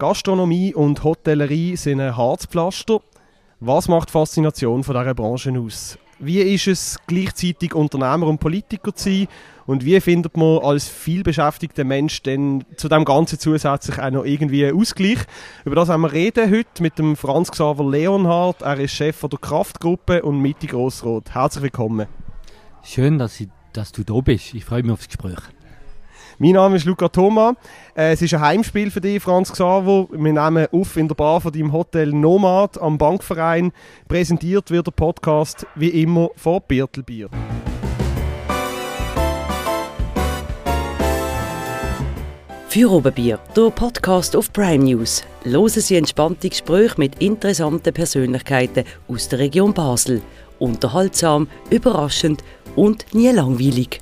Gastronomie und Hotellerie sind ein Harzpflaster. Was macht die Faszination von dieser Branche aus? Wie ist es, gleichzeitig Unternehmer und Politiker zu sein? Und wie findet man als vielbeschäftigter Mensch denn zu dem Ganzen zusätzlich auch noch irgendwie einen Ausgleich? Über das haben wir reden heute mit dem Franz Xaver Leonhardt. Er ist Chef der Kraftgruppe und Mitte Grossrot. Herzlich willkommen. Schön, dass, ich, dass du da bist. Ich freue mich aufs Gespräch. Mein Name ist Luca Thoma. Äh, es ist ein Heimspiel für dich, Franz Xaver. Wir nehmen auf in der Bar von deinem Hotel Nomad am Bankverein. Präsentiert wird der Podcast wie immer von Birtelbier. Für Oberbier, der Podcast auf Prime News. Hören Sie entspannte Gespräche mit interessanten Persönlichkeiten aus der Region Basel. Unterhaltsam, überraschend und nie langweilig.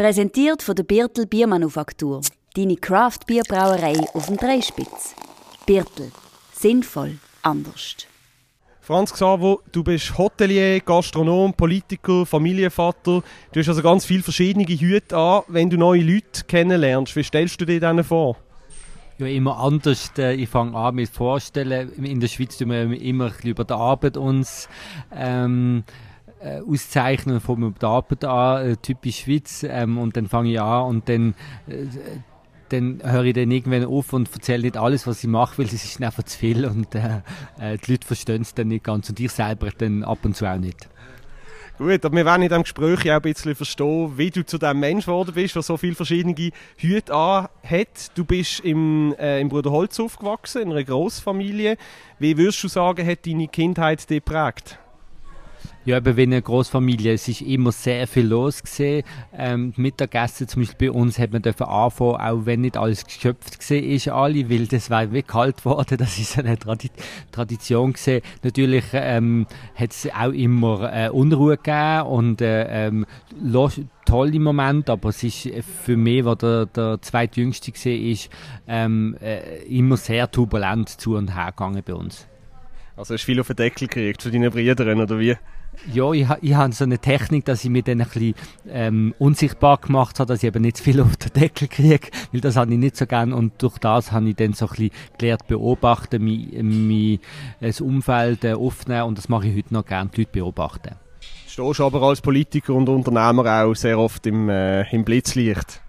Präsentiert von der Birtel Biermanufaktur. Deine Craft-Bierbrauerei auf dem Dreispitz. Birtel. Sinnvoll. Anders. Franz Xaver, du bist Hotelier, Gastronom, Politiker, Familienvater. Du hast also ganz viele verschiedene Hüte an, wenn du neue Leute kennenlernst. Wie stellst du dir denen vor? Ja, immer anders. Äh, ich fange an mit Vorstellen. In der Schweiz tun wir immer über die Arbeit uns ähm, äh, auszeichnen von der Arbeit an, äh, typisch Schweiz, ähm, und dann fange ich an und dann, äh, dann höre ich dann irgendwann auf und erzähle nicht alles, was ich mache, weil es ist einfach zu viel und äh, äh, die Leute verstehen es dann nicht ganz und ich selber dann ab und zu auch nicht. Gut, aber wir werden in diesem Gespräch auch ein bisschen verstehen, wie du zu dem Mensch geworden bist, der so viele verschiedene Hüte hat. Du bist im, äh, im Bruder Holz aufgewachsen, in einer Großfamilie. Wie würdest du sagen, hat deine Kindheit dich geprägt? Ja, eben wie eine Großfamilie. Es ist immer sehr viel los gesehen. Ähm, Mittagessen zum Beispiel bei uns hat man dürfen anfangen, auch wenn nicht alles geschöpft gesehen ist, alle, weil das war wie kalt worden. Das ist eine Tradi Tradition gesehen. Natürlich ähm, hat es auch immer äh, Unruhe gegeben und äh, ähm, tolle Moment, aber es ist für mich, wo der, der zweitjüngste gesehen ist, ähm, äh, immer sehr turbulent zu und her gegangen bei uns. Also hast du viel auf den Deckel gekriegt von deinen Brüdern, oder wie? Ja, ich, ich habe so eine Technik, dass ich mich dann ein bisschen ähm, unsichtbar gemacht habe, dass ich eben nicht zu viel auf den Deckel kriege, weil das habe ich nicht so gern und durch das habe ich dann so ein bisschen gelernt beobachten, mein, mein das Umfeld äh, aufnehmen und das mache ich heute noch gerne, die Leute beobachten. Stehst du aber als Politiker und Unternehmer auch sehr oft im, äh, im Blitzlicht?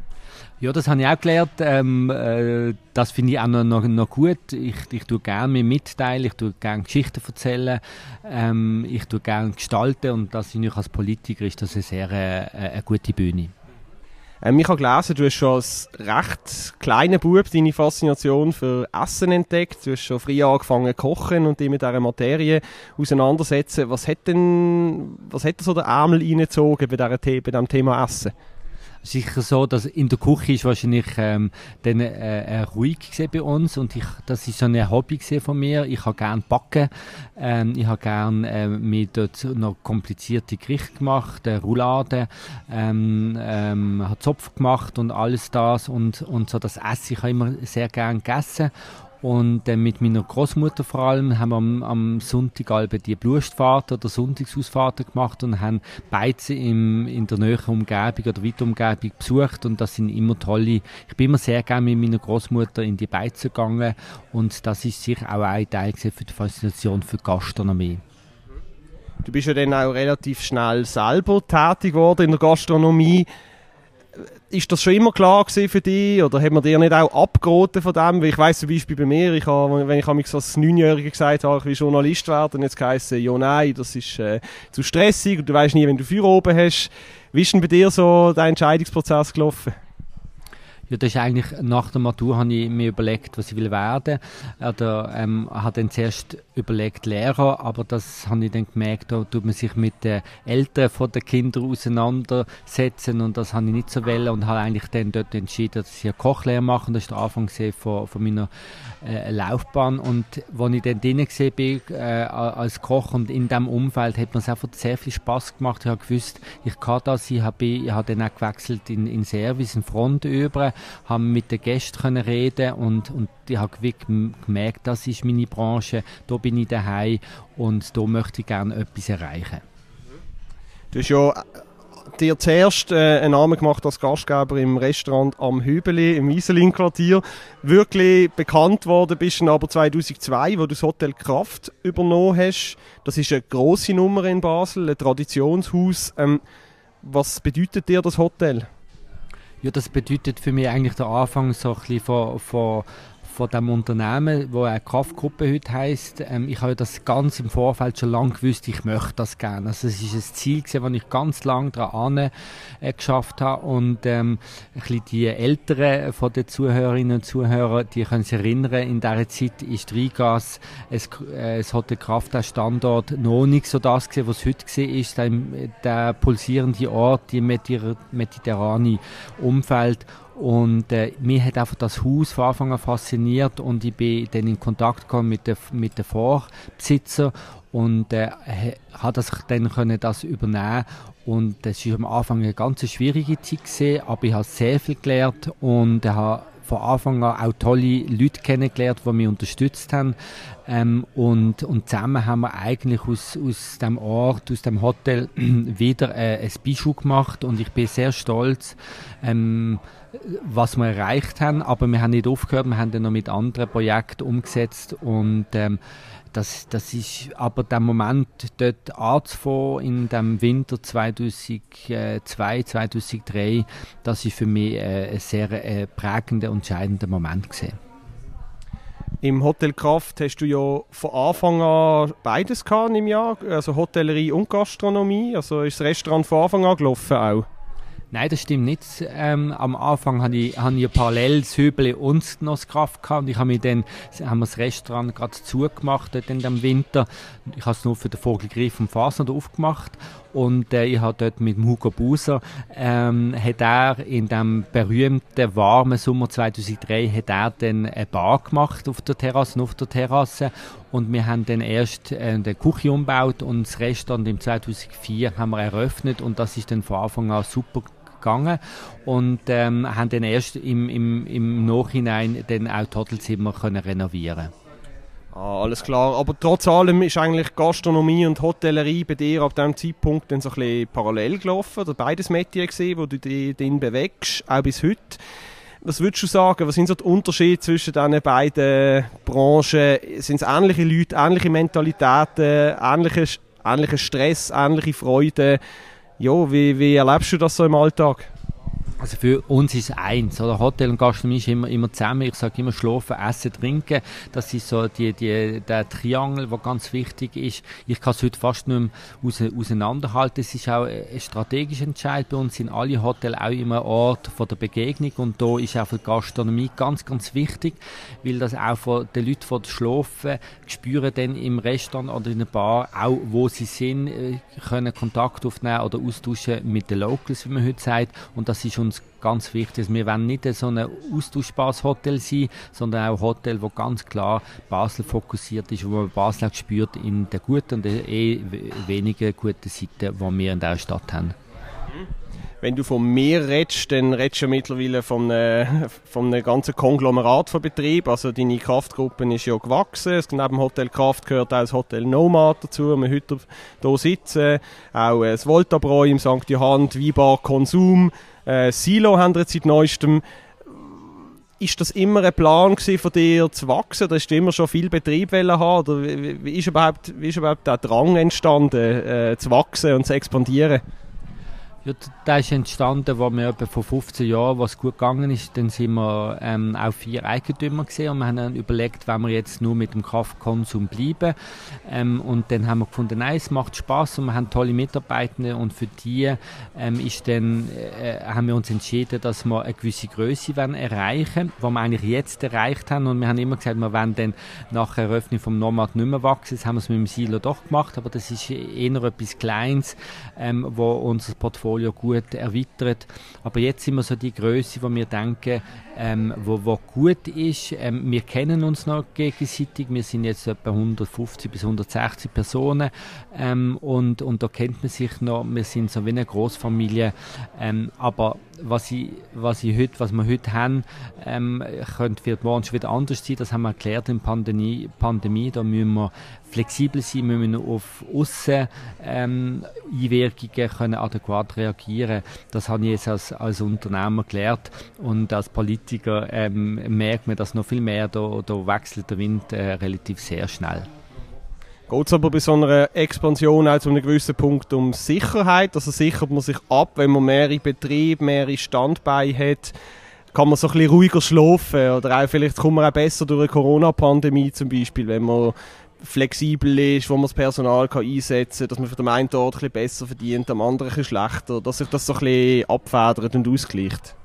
Ja, das habe ich auch gelernt. Ähm, äh, das finde ich auch noch, noch, noch gut. Ich, ich tue gerne mir mitteilen, ich tue gerne Geschichten erzählen, ähm, ich tue gerne gestalten und das finde ich als Politiker ist das eine sehr äh, eine gute Bühne. Ähm, ich habe gelesen, du hast schon als recht kleiner Bub deine Faszination für Essen entdeckt. Du hast schon früh angefangen zu kochen und dich mit dieser Materie auseinandersetzen. Was hat denn, was hat so der Ärmel reingezogen bei, bei diesem Thema Essen? Sicher so, dass in der Küche ist wahrscheinlich ähm, dann äh, äh, ruhig bei uns. Und ich, das ist so ein Hobby von mir. Ich habe gern backen, ähm, ich habe gern äh, mir dort noch komplizierte Gerichte gemacht, äh, Roulade, ähm, ähm, habe Zopf gemacht und alles das. Und und so das Essen. Ich habe immer sehr gern gegessen und äh, mit meiner Großmutter vor allem haben wir am, am Sonntag die Blustfahrten oder Sonntagsausfahrten gemacht und haben Beizen im, in der näheren Umgebung oder weiter Umgebung besucht. Und das sind immer tolle, ich bin immer sehr gerne mit meiner Großmutter in die Beizen gegangen. Und das ist sicher auch ein Teil für die Faszination für Gastronomie. Du bist ja dann auch relativ schnell selber tätig geworden in der Gastronomie ist das schon immer klar für dich oder hat man dir nicht auch abgeraten von dem? Weil ich weiß zum Beispiel bei mir, ich habe, wenn ich als Neunjähriger gesagt habe, ich will Journalist werden, jetzt heisst ja nein, das ist äh, zu stressig und du weißt nie, wenn du Feuer oben hast. Wie ist denn bei dir so der Entscheidungsprozess gelaufen? Ja, das ist eigentlich nach der Matur habe ich mir überlegt, was ich will werden. Oder ähm, habe dann zuerst überlegt Lehrer, aber das habe ich dann gemerkt, da tut man sich mit den Eltern von den Kindern auseinandersetzen und das habe ich nicht so wollen und habe eigentlich dann dort entschieden, dass ich eine Kochlehre mache. Das ist der Anfang von, von meiner äh, Laufbahn und als ich dann drin bin äh, als Koch und in diesem Umfeld hat mir es einfach sehr viel Spaß gemacht. Ich habe gewusst, ich kann das, ich habe, ich habe dann auch gewechselt in, in Service, in Front über haben mit den Gästen können reden und, und ich habe gemerkt, das ist meine Branche, da bin ich daheim und da möchte ich gerne etwas erreichen. Du hast ja dir zuerst äh, einen Namen gemacht als Gastgeber im Restaurant am Hübeli im Wieselin-Quartier. Wirklich bekannt worden bist du aber 2002, wo du das Hotel Kraft übernommen hast. Das ist eine grosse Nummer in Basel, ein Traditionshaus. Ähm, was bedeutet dir das Hotel? Ja, das bedeutet für mich eigentlich der Anfang so ein bisschen von, von von dem Unternehmen, wo eine Kraftgruppe heute heisst. Ähm, ich habe das ganz im Vorfeld schon lange gewusst, ich möchte das gerne. Also es ist ein Ziel gewesen, das ich ganz lange daran äh, geschafft habe und ähm, ein die Älteren von den Zuhörerinnen und Zuhörern, die können sich erinnern, in dieser Zeit ist Rigas, es, äh, es hat der Standort noch nicht so das gewesen, was es heute gesehen ist, der, der pulsierende Ort, die mediterrane Umfeld und äh, mir hat einfach das Haus von Anfang an fasziniert und ich bin dann in Kontakt gekommen mit den mit der Vorbesitzer und äh, hat das dann können das übernehmen und das ist am Anfang eine ganz schwierige Zeit gewesen, aber ich habe sehr viel gelernt und habe von Anfang an auch tolle Leute kennengelernt, die mich unterstützt haben. Ähm, und, und zusammen haben wir eigentlich aus, aus dem Ort, aus dem Hotel wieder äh, ein Bischof gemacht und ich bin sehr stolz, ähm, was wir erreicht haben, aber wir haben nicht aufgehört, wir haben dann noch mit anderen Projekten umgesetzt und ähm, das, das ist aber der Moment dort anzufangen in dem Winter 2002, 2003, das ist für mich äh, ein sehr äh, prägender und entscheidender Moment gesehen. Im Hotel Kraft hast du ja von Anfang an beides gehabt im Jahr, also Hotellerie und Gastronomie. Also ist das Restaurant von Anfang an gelaufen auch? Nein, das stimmt nicht. Ähm, am Anfang hatte ich, hatte ich parallel das Hübeli und das Kraft gehabt und ich habe mir dann, haben wir das Restaurant gerade zugemacht dort in dem Winter. Ich habe es nur für den Vogelgriff und Fasern aufgemacht und äh, ich habe dort mit Hugo Buser, ähm, hat er in dem berühmten warmen Sommer 2003, hat er dann eine Bar gemacht auf der Terrasse, auf der Terrasse und wir haben dann erst äh, die Küche umgebaut und das Restaurant im 2004 haben wir eröffnet und das ist dann von Anfang an super gegangen und ähm, haben dann erst im, im, im Nachhinein dann auch die Hotelzimmer können renovieren Ah, alles klar. Aber trotz allem ist eigentlich Gastronomie und Hotellerie bei dir ab diesem Zeitpunkt dann so ein bisschen parallel gelaufen, oder beides Metier gesehen, wo du dich drin bewegst, auch bis heute. Was würdest du sagen, was sind so die Unterschiede zwischen diesen beiden Branchen? Sind es ähnliche Leute, ähnliche Mentalitäten, ähnlicher ähnliche Stress, ähnliche Freude? Ja, wie, wie erlebst du das so im Alltag? Also für uns ist eins, oder? Hotel und Gastronomie ist immer, immer zusammen. Ich sage immer schlafen, essen, trinken. Das ist so die, die, der Triangel, der ganz wichtig ist. Ich kann es heute fast nicht mehr auseinanderhalten. Es ist auch ein strategischer Entscheid. Bei uns sind alle Hotels auch immer Ort von der Begegnung und da ist auch für die Gastronomie ganz, ganz wichtig, weil das auch von den Leuten, die schlafen, spüren dann im Restaurant oder in der Bar auch, wo sie sind, äh, können Kontakt aufnehmen oder austauschen mit den Locals, wie man heute sagt. Und das ist uns uns ganz wichtig. Wir wollen nicht so ein austauschbares Hotel sein, sondern auch ein Hotel, das ganz klar Basel fokussiert ist, wo man Basel auch spürt in der guten und eh wenigen guten Seiten, die wir in dieser Stadt haben. Wenn du von mir redest, dann redest du mittlerweile von einem, von einem ganzen Konglomerat von Betrieben. Also deine Kraftgruppe ist ja gewachsen. Neben dem Hotel Kraft gehört auch das Hotel Nomad dazu, wo wir heute hier sitzen. Auch das Voltabräu im St. Johann, Weinbar Konsum, äh, Silo haben jetzt seit neuestem. Ist das immer ein Plan von dir zu wachsen? Oder hast du immer schon viel Betrieb haben? Oder wie, wie, ist überhaupt, wie ist überhaupt der Drang entstanden, äh, zu wachsen und zu expandieren? Ja, das ist entstanden, wo wir etwa vor 15 Jahren, was gut gegangen ist, dann sind wir ähm, auch vier Eigentümer gesehen und wir haben dann überlegt, wenn wir jetzt nur mit dem Kraftkonsum bleiben. Ähm, und dann haben wir gefunden, nein, es macht Spaß und wir haben tolle Mitarbeitende und für die ähm, ist dann, äh, haben wir uns entschieden, dass wir eine gewisse Größe wollen erreichen, die wir eigentlich jetzt erreicht haben und wir haben immer gesagt, wir wollen dann nach Eröffnung vom Nomad nicht mehr wachsen. Das haben wir es mit dem Silo doch gemacht, aber das ist eher etwas Kleines, ähm, wo unser Portfolio Portfolio gut erweitert. Aber jetzt sind wir so die Größe, wo wir denken, ähm, wo, wo gut ist. Ähm, wir kennen uns noch gegenseitig. Wir sind jetzt etwa 150 bis 160 Personen ähm, und, und da kennt man sich noch. Wir sind so wie eine Großfamilie. Ähm, aber was, ich, was, ich heute, was wir heute haben, ähm, könnte wird morgen schon wieder anders sein. Das haben wir erklärt in Pandemie. Pandemie. Da müssen wir flexibel sein, wir müssen auf Aussen ähm, können adäquat reagieren. Das habe ich jetzt als, als Unternehmer gelernt und als Politiker ähm, merkt man das noch viel mehr. Da, da wechselt der Wind äh, relativ sehr schnell. Geht es aber bei so einer Expansion auch zu einem gewissen Punkt um Sicherheit? Also sichert man sich ab, wenn man mehrere Betriebe, mehrere Standbeine hat? Kann man so ein bisschen ruhiger schlafen? Oder auch vielleicht kommt man auch besser durch eine Corona-Pandemie zum Beispiel, wenn man flexibel ist, wo man das Personal kann einsetzen kann, dass man für den einen Ort ein besser verdient, am anderen ein bisschen schlechter, dass sich das so ein abfedert und ausgleicht.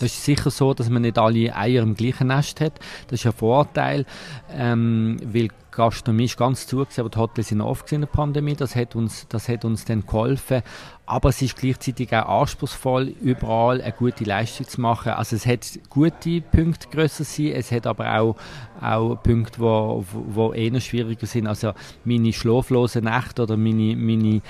Das ist sicher so, dass man nicht alle Eier im gleichen Nest hat. Das ist ein Vorteil, ähm, weil Gastronomie ist ganz zu, aber die Hotels sind oft in der Pandemie. Das hat uns, das hat uns dann geholfen. Aber es ist gleichzeitig auch anspruchsvoll, überall eine gute Leistung zu machen. Also es hat gute Punkte grösser sein, es hat aber auch, auch Punkte, wo, wo eher schwieriger sind. Also meine schlaflosen Nächte oder meine, meine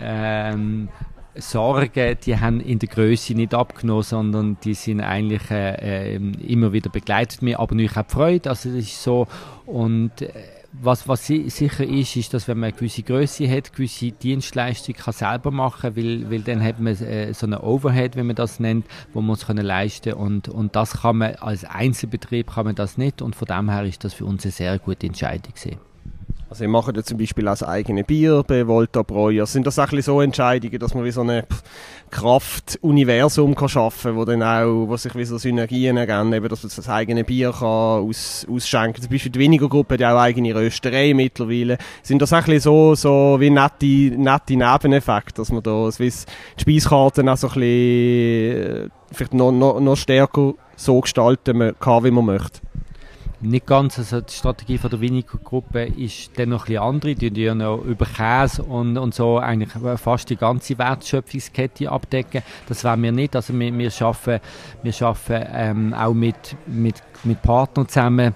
ähm, Sorgen, die haben in der Größe nicht abgenommen, sondern die sind eigentlich äh, äh, immer wieder begleitet mir, aber nicht auch Freude. Also das ist so und äh, was, was sicher ist, ist, dass wenn man eine gewisse Größe hat, gewisse Dienstleistung kann selber machen, weil, weil dann hat man äh, so eine Overhead, wenn man das nennt, wo man es können leisten und und das kann man als Einzelbetrieb kann man das nicht und von dem her ist das für uns eine sehr gute Entscheidung gewesen. Also ihr macht ja zum Beispiel auch das eigene Bier bei Volta Breuer. Sind das auch so Entscheidungen, dass man wie so ein Kraftuniversum kann schaffen, wo dann auch, wo sich wie so Synergien ergeben, eben, dass man das eigene Bier kann aus, ausschenken. Zum Beispiel die weniger Gruppe, die auch eigene Rösterei mittlerweile. Sind das auch so, so wie nette, nette Nebeneffekte, dass man da die Speiskarten auch so ein bisschen, äh, vielleicht noch, noch, noch stärker so gestalten kann, wie man möchte? Nicht ganz. Also die Strategie von der Winico-Gruppe ist dann noch ein andere. Die ja noch über Käse und, und so eigentlich fast die ganze Wertschöpfungskette abdecken. Das wollen wir nicht. Also wir, wir arbeiten, wir arbeiten ähm, auch mit, mit, mit Partnern zusammen.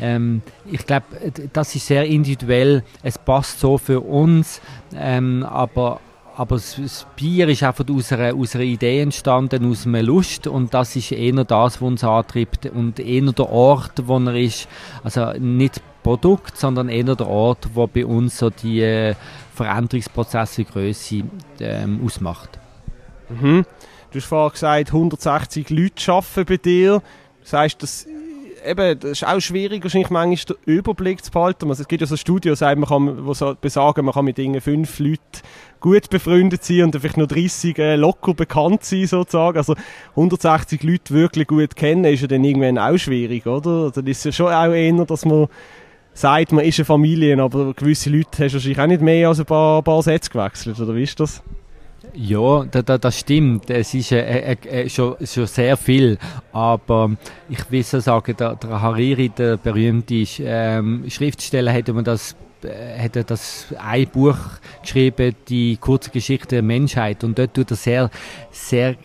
Ähm, ich glaube, das ist sehr individuell. Es passt so für uns, ähm, aber aber das, Bier ist einfach aus einer, aus einer Idee entstanden, aus einer Lust und das ist eher das, was uns antreibt und eher der Ort, wo er ist, also nicht Produkt, sondern eher der Ort, wo bei uns so die äh, Veränderungsprozesse Größe ähm, ausmacht. Mhm. Du hast vorhin gesagt, 160 Leute arbeiten bei dir. Das heißt, das eben, das ist auch schwierig, wahrscheinlich manchmal den Überblick zu behalten. Also, es gibt ja so Studios, man kann, die so besagen, man kann mit irgendwie fünf Leuten gut befreundet sein und vielleicht nur 30 äh, locker bekannt sein, sozusagen. Also 160 Leute wirklich gut kennen, ist ja dann irgendwann auch schwierig, oder? Dann ist es ja schon auch eher, dass man sagt, man ist eine Familie, aber gewisse Leute hast du wahrscheinlich auch nicht mehr als ein paar, paar Sätze gewechselt, oder wie ist das? Ja, da, da, das stimmt. Es ist äh, äh, äh, schon, schon sehr viel. Aber ich will so sagen, der, der Hariri, der berühmte ähm, Schriftsteller, hätte man das äh, hat er das ein Buch geschrieben, die kurze Geschichte der Menschheit, und dort tut er sehr, sehr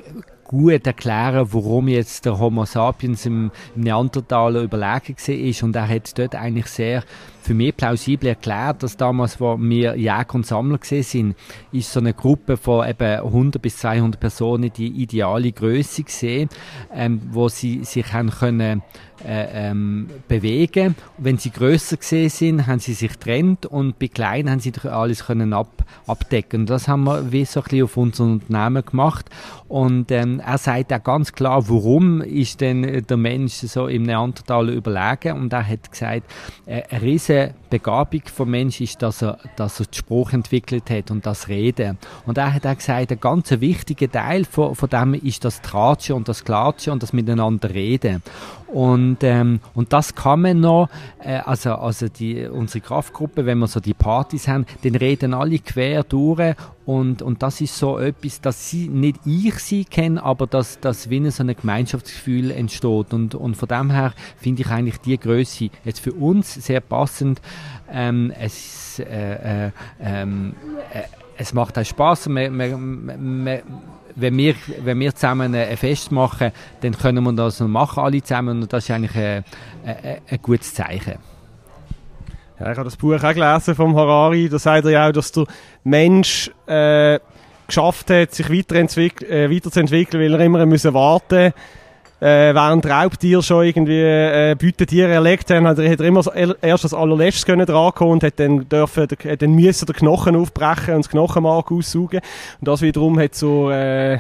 gut erklären, warum jetzt der Homo sapiens im, Neandertaler überlegen ist und er hat dort eigentlich sehr für mich plausibel erklärt, dass damals, wo wir Jäger und Sammler gesehen sind, ist so eine Gruppe von eben 100 bis 200 Personen die ideale Größe gesehen, ähm, wo sie sich haben können äh, ähm, bewegen. Wenn sie größer gesehen sind, haben sie sich trennt und bei kleinen haben sie alles können ab, abdecken. Und das haben wir wie so ein auf unserem Unternehmen gemacht. Und ähm, er sagt auch ganz klar, warum ist denn der Mensch so im Neandertaler überlegen? Und er hat gesagt, äh, eine riesige Begabung vom Mensch ist, dass er, dass er den Spruch entwickelt hat und das Reden. Und er hat auch gesagt, ein ganz wichtiger Teil von, von dem ist das Tratschen und das Klatschen und das Miteinander reden. Und, ähm, und das kann man noch, äh, also, also die, unsere Kraftgruppe, wenn wir so die Partys haben, dann reden alle quer durch und, und das ist so etwas, dass sie, nicht ich sie kenne, aber dass, dass wie so ein Gemeinschaftsgefühl entsteht. Und, und von dem her finde ich eigentlich die Größe jetzt für uns sehr passend. Ähm, es, äh, äh, ähm, äh, es macht auch Spaß. Man, man, man, wenn wir, wenn wir zusammen ein Fest machen, dann können wir das machen, alle zusammen, und das ist eigentlich ein, ein, ein gutes Zeichen. Ja, ich habe das Buch auch gelesen vom Harari. Da sagt er ja auch, dass der Mensch äh, geschafft hat, sich äh, weiterzuentwickeln, weil er immer warten äh, während Raubtiere schon irgendwie äh, Beutetiere erlegt haben, hat er, hat er immer erst als allerletztes können drankommen und hat dann dürfen, hat dann müssen den Knochen aufbrechen und das Knochenmark aussaugen. Und das wiederum hat zur äh,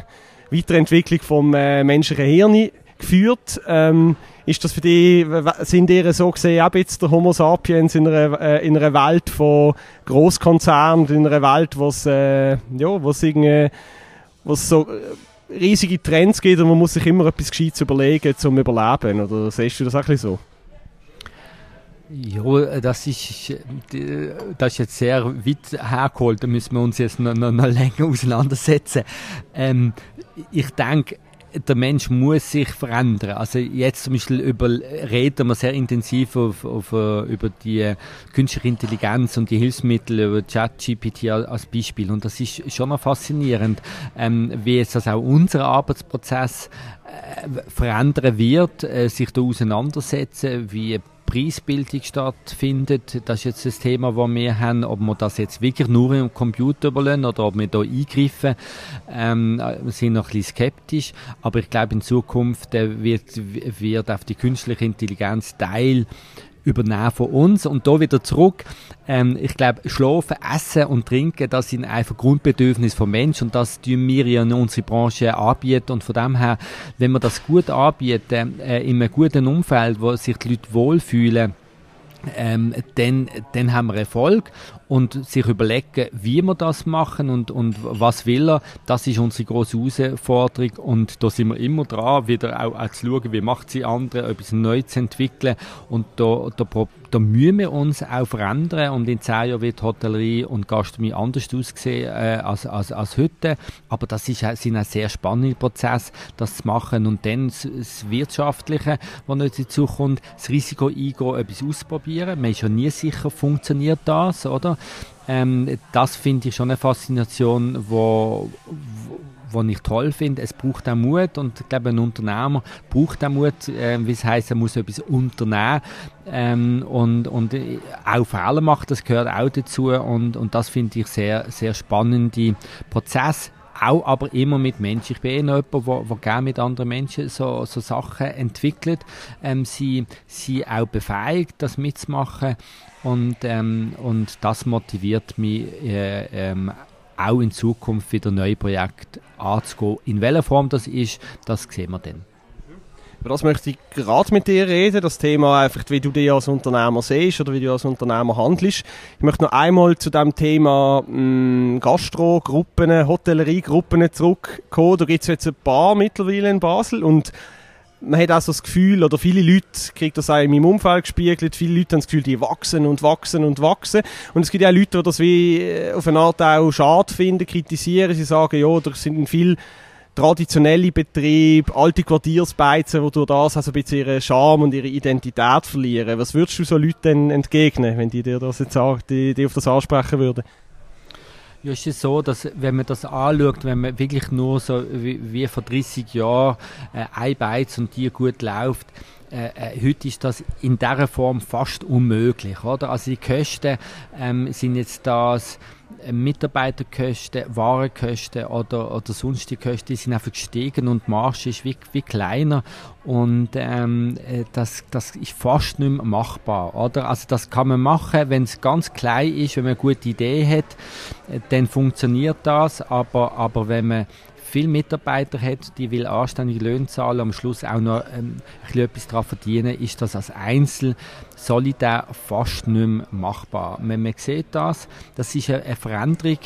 Weiterentwicklung vom äh, menschlichen Hirn geführt. Ähm, ist das für dich, sind ihr so gesehen auch jetzt der Homo sapiens in einer, äh, in einer Welt von Großkonzernen, in einer Welt, wo es, äh, ja, wo irgendwie, wo es so äh, riesige Trends gibt und man muss sich immer etwas Gescheites überlegen, zum Überleben, oder siehst du das auch so? Ja, das ist, das ist jetzt sehr weit hergeholt, da müssen wir uns jetzt noch, noch, noch länger auseinandersetzen. Ähm, ich denke, der Mensch muss sich verändern. Also jetzt zum Beispiel über, reden wir sehr intensiv auf, auf, äh, über die künstliche Intelligenz und die Hilfsmittel über ChatGPT als Beispiel. Und das ist schon noch faszinierend, ähm, wie jetzt das auch unser Arbeitsprozess äh, verändern wird, äh, sich da auseinandersetzen, wie Preisbildung stattfindet. Das ist jetzt das Thema, das wir haben, ob wir das jetzt wirklich nur im Computer überlassen oder ob wir da eingreifen. Ähm, sind noch ein bisschen skeptisch, aber ich glaube in Zukunft äh, wird, wird auf die künstliche Intelligenz Teil übernehmen von uns. Und da wieder zurück, ähm, ich glaube, Schlafen, Essen und Trinken, das sind einfach Grundbedürfnisse vom Menschen und das tun wir ja in unserer Branche anbieten. Und von dem her, wenn wir das gut anbieten, äh, in einem guten Umfeld, wo sich die Leute wohlfühlen, ähm, dann, dann haben wir Erfolg und sich überlegen, wie wir das machen und, und was will er, das ist unsere große Herausforderung und da sind wir immer dran, wieder auch, auch zu schauen, wie macht sie andere, etwas neu zu entwickeln. Und da, da, da müssen wir uns auch verändern und in zehn Jahren wird Hotellerie und Gastronomie anders aussehen äh, als, als, als heute, aber das ist, sind ein sehr spannende Prozess, das zu machen und dann das, das Wirtschaftliche, was noch dazu kommt, das Risiko eingehen, etwas ausprobieren, man ist ja nie sicher, funktioniert das, oder? Ähm, das finde ich schon eine Faszination, wo, wo was ich toll finde, es braucht auch Mut und ich glaube, ein Unternehmer braucht auch Mut, äh, wie es heißt, er muss etwas unternehmen. Ähm, und, und auch Fehler machen, das gehört auch dazu und, und das finde ich sehr, sehr spannende Prozess auch aber immer mit Menschen. Ich bin eh noch jemand, der gerne mit anderen Menschen so, so Sachen entwickelt, ähm, sie, sie auch befähigt, das mitzumachen und, ähm, und das motiviert mich äh, ähm, auch in Zukunft wieder neue Projekte anzugehen. In welcher Form das ist, das sehen wir dann. Über das möchte ich gerade mit dir reden, das Thema einfach, wie du dich als Unternehmer siehst oder wie du als Unternehmer handelst. Ich möchte noch einmal zu dem Thema mh, Gastro-Gruppen, Hotellerie-Gruppen zurückkommen. Da gibt es jetzt ein paar mittlerweile in Basel und man hat auch so das Gefühl, oder viele Leute, kriegt das auch in meinem Umfeld gespiegelt, viele Leute haben das Gefühl, die wachsen und wachsen und wachsen. Und es gibt auch Leute, die das wie äh, auf eine Art auch schade finden, kritisieren. Sie sagen, ja, da sind viele traditionelle Betriebe, alte Quartiersbeizen, die durch das also ein bisschen ihren Charme und ihre Identität verlieren. Was würdest du so Leuten entgegnen, wenn die dir das jetzt die, die auf das ansprechen würden? Ja, ist es so, dass wenn man das anschaut, wenn man wirklich nur so wie, wie vor 30 Jahren äh, einbeizt und die gut läuft, äh, äh, heute ist das in dieser Form fast unmöglich, oder? Also die Kosten ähm, sind jetzt das Mitarbeiterkosten, Warenkosten oder, oder sonstige Kosten, sind einfach gestiegen und die Marge ist wie, wie kleiner und ähm, äh, das, das ist fast nicht mehr machbar, oder? Also das kann man machen, wenn es ganz klein ist, wenn man eine gute Idee hat, äh, dann funktioniert das, aber, aber wenn man viele Mitarbeiter hat, die will anständige Löhne zahlen, am Schluss auch noch ähm, ein etwas daran verdienen, ist das als Einzel solidär fast nicht mehr machbar. Wenn man sieht das, das ist eine, Veränderung.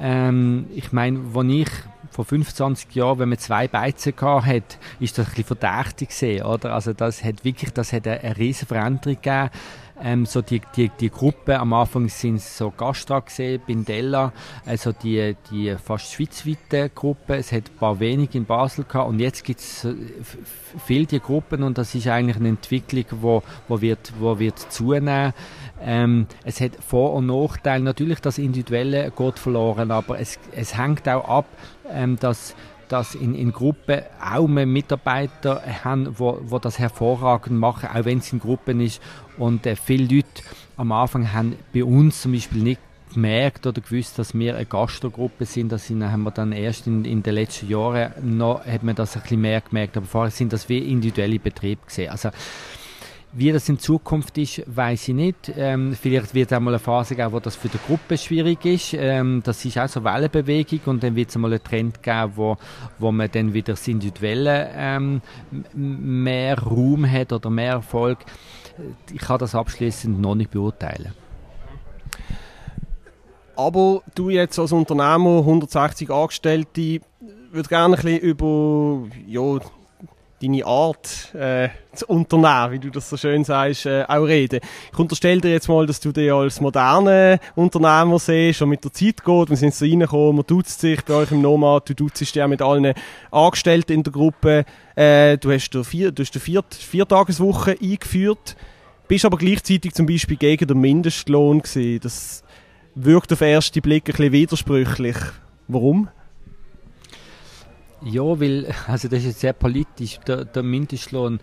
Ähm, ich meine, als ich vor 25 Jahren, wenn man zwei Beizen hat, ist das ein bisschen verdächtig gesehen, oder? Also das hat wirklich, das hat eine, eine riesige Veränderung gegeben ähm, so die, die, die Gruppe, am Anfang sind so Gastra gesehen, Bindella, also die, die fast schweizweite Gruppe. Es hat ein paar wenige in Basel gehabt und jetzt gibt es viele die Gruppen und das ist eigentlich eine Entwicklung, wo, wo wird, wo wird zunehmen. Ähm, es hat Vor- und Nachteile. Natürlich, das Individuelle geht verloren, aber es, es hängt auch ab, ähm, dass dass in, in Gruppen auch mehr Mitarbeiter haben, wo, wo das hervorragend machen, auch wenn es in Gruppen ist. Und äh, viele Leute am Anfang haben bei uns zum Beispiel nicht gemerkt oder gewusst, dass wir eine Gastrogruppe sind. Das sind, haben wir dann erst in, in den letzten Jahren noch, hat man das ein bisschen mehr gemerkt. Aber vorher sind das wie individuelle Betriebe gesehen. Also, wie das in Zukunft ist, weiß ich nicht. Ähm, vielleicht wird es auch mal eine Phase geben, wo das für die Gruppe schwierig ist. Ähm, das ist auch so Wellenbewegung und dann wird es mal einen Trend geben, wo, wo man dann wieder das Individuelle ähm, mehr Raum hat oder mehr Erfolg. Ich kann das abschließend noch nicht beurteilen. Aber du jetzt als Unternehmer, 160 Angestellte, würde gerne ein bisschen über ja, deine Art äh, zu unternehmen, wie du das so schön sagst, äh, auch reden. Ich unterstelle dir jetzt mal, dass du dich als moderner Unternehmer siehst und mit der Zeit geht. Wir sind so reingekommen, man duzt sich bei euch im Nomad, du duzst dich ja mit allen Angestellten in der Gruppe. Äh, du hast die vier, du hast die vier, Viertageswoche eingeführt, bist aber gleichzeitig zum Beispiel gegen den Mindestlohn gewesen. Das wirkt auf den ersten Blick ein bisschen widersprüchlich. Warum? Ja, weil, also das ist sehr politisch, der, der Mindestlohn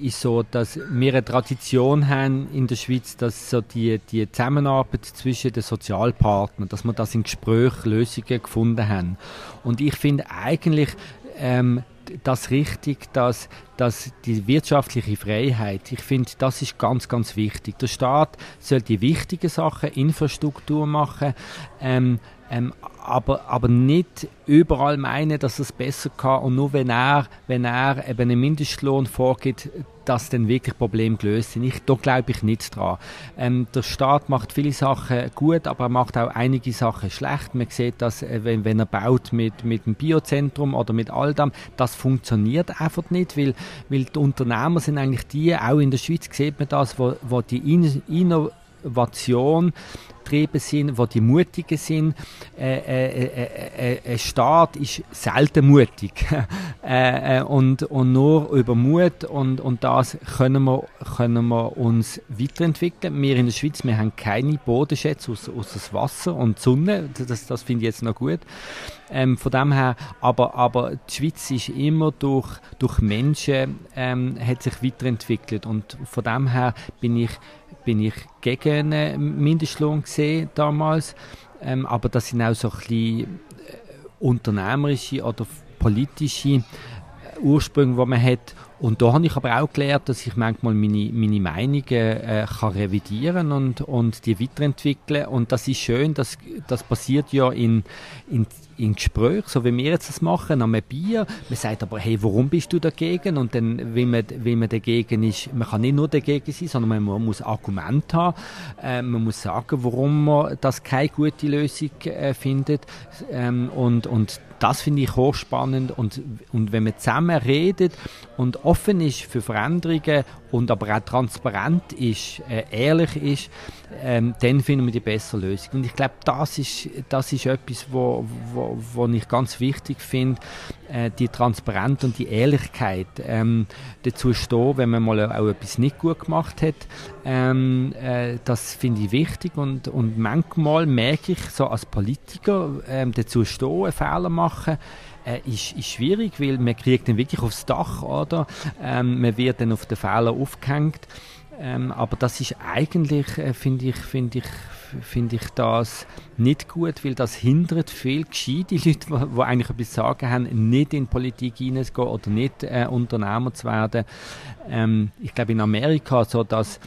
ist so, dass wir eine Tradition haben in der Schweiz, dass so die, die Zusammenarbeit zwischen den Sozialpartnern, dass wir das in Gespräch Lösungen gefunden haben. Und ich finde eigentlich ähm, das richtig, dass, dass die wirtschaftliche Freiheit, ich finde, das ist ganz, ganz wichtig. Der Staat soll die wichtigen Sachen, Infrastruktur machen, ähm, ähm, aber, aber nicht überall meinen, dass es besser kann und nur wenn er, wenn er eben einen Mindestlohn vorgibt, dass dann wirklich Probleme gelöst sind. Ich, da glaube ich nicht dran. Ähm, der Staat macht viele Sachen gut, aber er macht auch einige Sachen schlecht. Man sieht das, äh, wenn, wenn er baut mit, mit dem Biozentrum oder mit all dem, das funktioniert einfach nicht, weil, weil die Unternehmer sind eigentlich die, auch in der Schweiz sieht man das, wo, wo die Innovation getrieben sind, wo die Mutigen sind. Äh, äh, äh, äh, ein Staat ist selten mutig. Und, und nur über Mut und, und das können wir, können wir uns weiterentwickeln. Wir in der Schweiz, wir haben keine Bodenschätze aus, aus Wasser und Sonne. Das, das finde ich jetzt noch gut. Ähm, von dem her, aber, aber die Schweiz ist immer durch, durch Menschen ähm, hat sich weiterentwickelt und von dem her bin ich bin ich gegen einen Mindestlohn gesehen damals. Ähm, aber das sind auch so ein bisschen äh, unternehmerische oder politische äh, Ursprünge, die man hat. Und da habe ich aber auch gelernt, dass ich manchmal meine, meine Meinungen äh, kann revidieren und, und die weiterentwickeln. Und das ist schön, das, das passiert ja in, in, in Gespräch, so wie wir jetzt das machen, an einem Bier. Man sagt aber, hey, warum bist du dagegen? Und dann, wenn man, wenn man dagegen ist, man kann nicht nur dagegen sein, sondern man muss Argumente haben. Äh, man muss sagen, warum man das keine gute Lösung äh, findet. Ähm, und, und das finde ich hochspannend und, und wenn man zusammen redet und offen ist für Veränderungen und aber auch transparent ist, äh, ehrlich ist, ähm, dann finden wir die bessere Lösung. Und ich glaube, das ist, das ist etwas, wo, wo, wo ich ganz wichtig finde, äh, die Transparenz und die Ehrlichkeit ähm, dazu stehen, wenn man mal auch etwas nicht gut gemacht hat. Ähm, äh, das finde ich wichtig und, und manchmal merke ich so als Politiker ähm, dazu stehen, Fehler machen, äh, ist, ist schwierig, weil man kriegt dann wirklich aufs Dach, oder? Ähm, man wird dann auf den Fehler aufgehängt. Ähm, aber das ist eigentlich, äh, finde ich, finde ich, finde ich das nicht gut, weil das hindert viel gescheite Leute, die eigentlich etwas sagen haben, nicht in Politik hineinzugehen oder nicht äh, Unternehmer zu werden. Ähm, ich glaube in Amerika so das,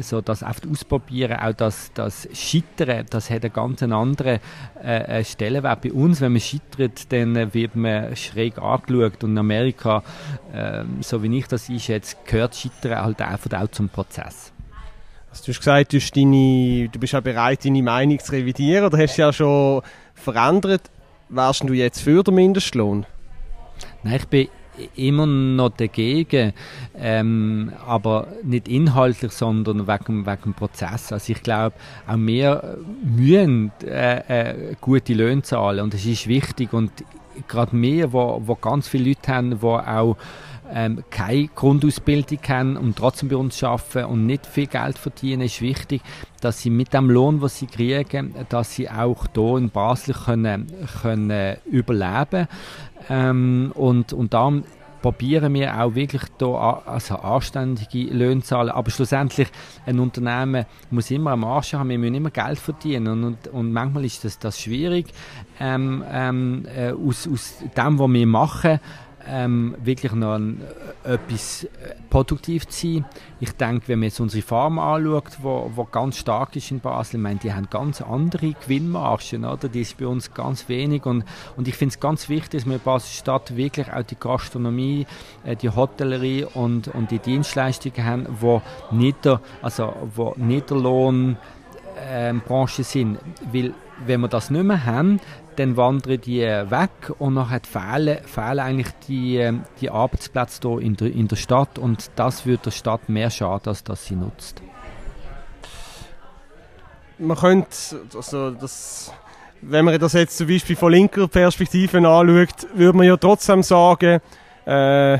so das oft ausprobieren, auch das, das Scheitern, das hat einen ganz anderen äh, äh, Stellenwert. Bei uns, wenn man scheitert, dann wird man schräg angeschaut und in Amerika, äh, so wie ich das einschätze, gehört Scheitern halt einfach auch zum Prozess. Also du hast gesagt, du, deine, du bist ja bereit, deine Meinung zu revidieren oder hast du ja schon verändert. Wärst du jetzt für den Mindestlohn? Nein, ich bin immer noch dagegen, ähm, aber nicht inhaltlich, sondern wegen, wegen dem Prozess. Also ich glaube, auch wir müssen äh, äh, gute Löhne zahlen und das ist wichtig und gerade wir, wo, wo ganz viele Leute haben, die auch ähm, keine Grundausbildung haben und trotzdem bei uns arbeiten und nicht viel Geld verdienen, ist wichtig, dass sie mit dem Lohn, was sie kriegen, dass sie auch hier in Basel können, können überleben ähm, und, und darum probieren wir auch wirklich da also anständige Löhne zahlen. Aber schlussendlich, ein Unternehmen muss immer am Arsch haben, wir müssen immer Geld verdienen. Und, und, und manchmal ist das, das schwierig, ähm, ähm, äh, aus, aus dem, was wir machen, ähm, wirklich noch ein, äh, etwas äh, produktiv zu sein. Ich denke, wenn man jetzt unsere Farm anschaut, wo, wo ganz stark ist in Basel, ich meine, die haben ganz andere Gewinnmargen, oder? Die ist bei uns ganz wenig und, und ich finde es ganz wichtig, dass wir in Basel-Stadt wirklich auch die Gastronomie, äh, die Hotellerie und, und die Dienstleistungen haben, wo nicht der, also wo nicht der Lohn ähm, Branche sind, weil wenn wir das nicht mehr haben, dann wandern die weg und nachher fehlen, fehlen eigentlich die, ähm, die Arbeitsplätze hier in der, in der Stadt und das würde der Stadt mehr schaden, als dass sie nutzt. Man könnte, also das, wenn man das jetzt zum Beispiel von linker Perspektive anschaut, würde man ja trotzdem sagen, äh,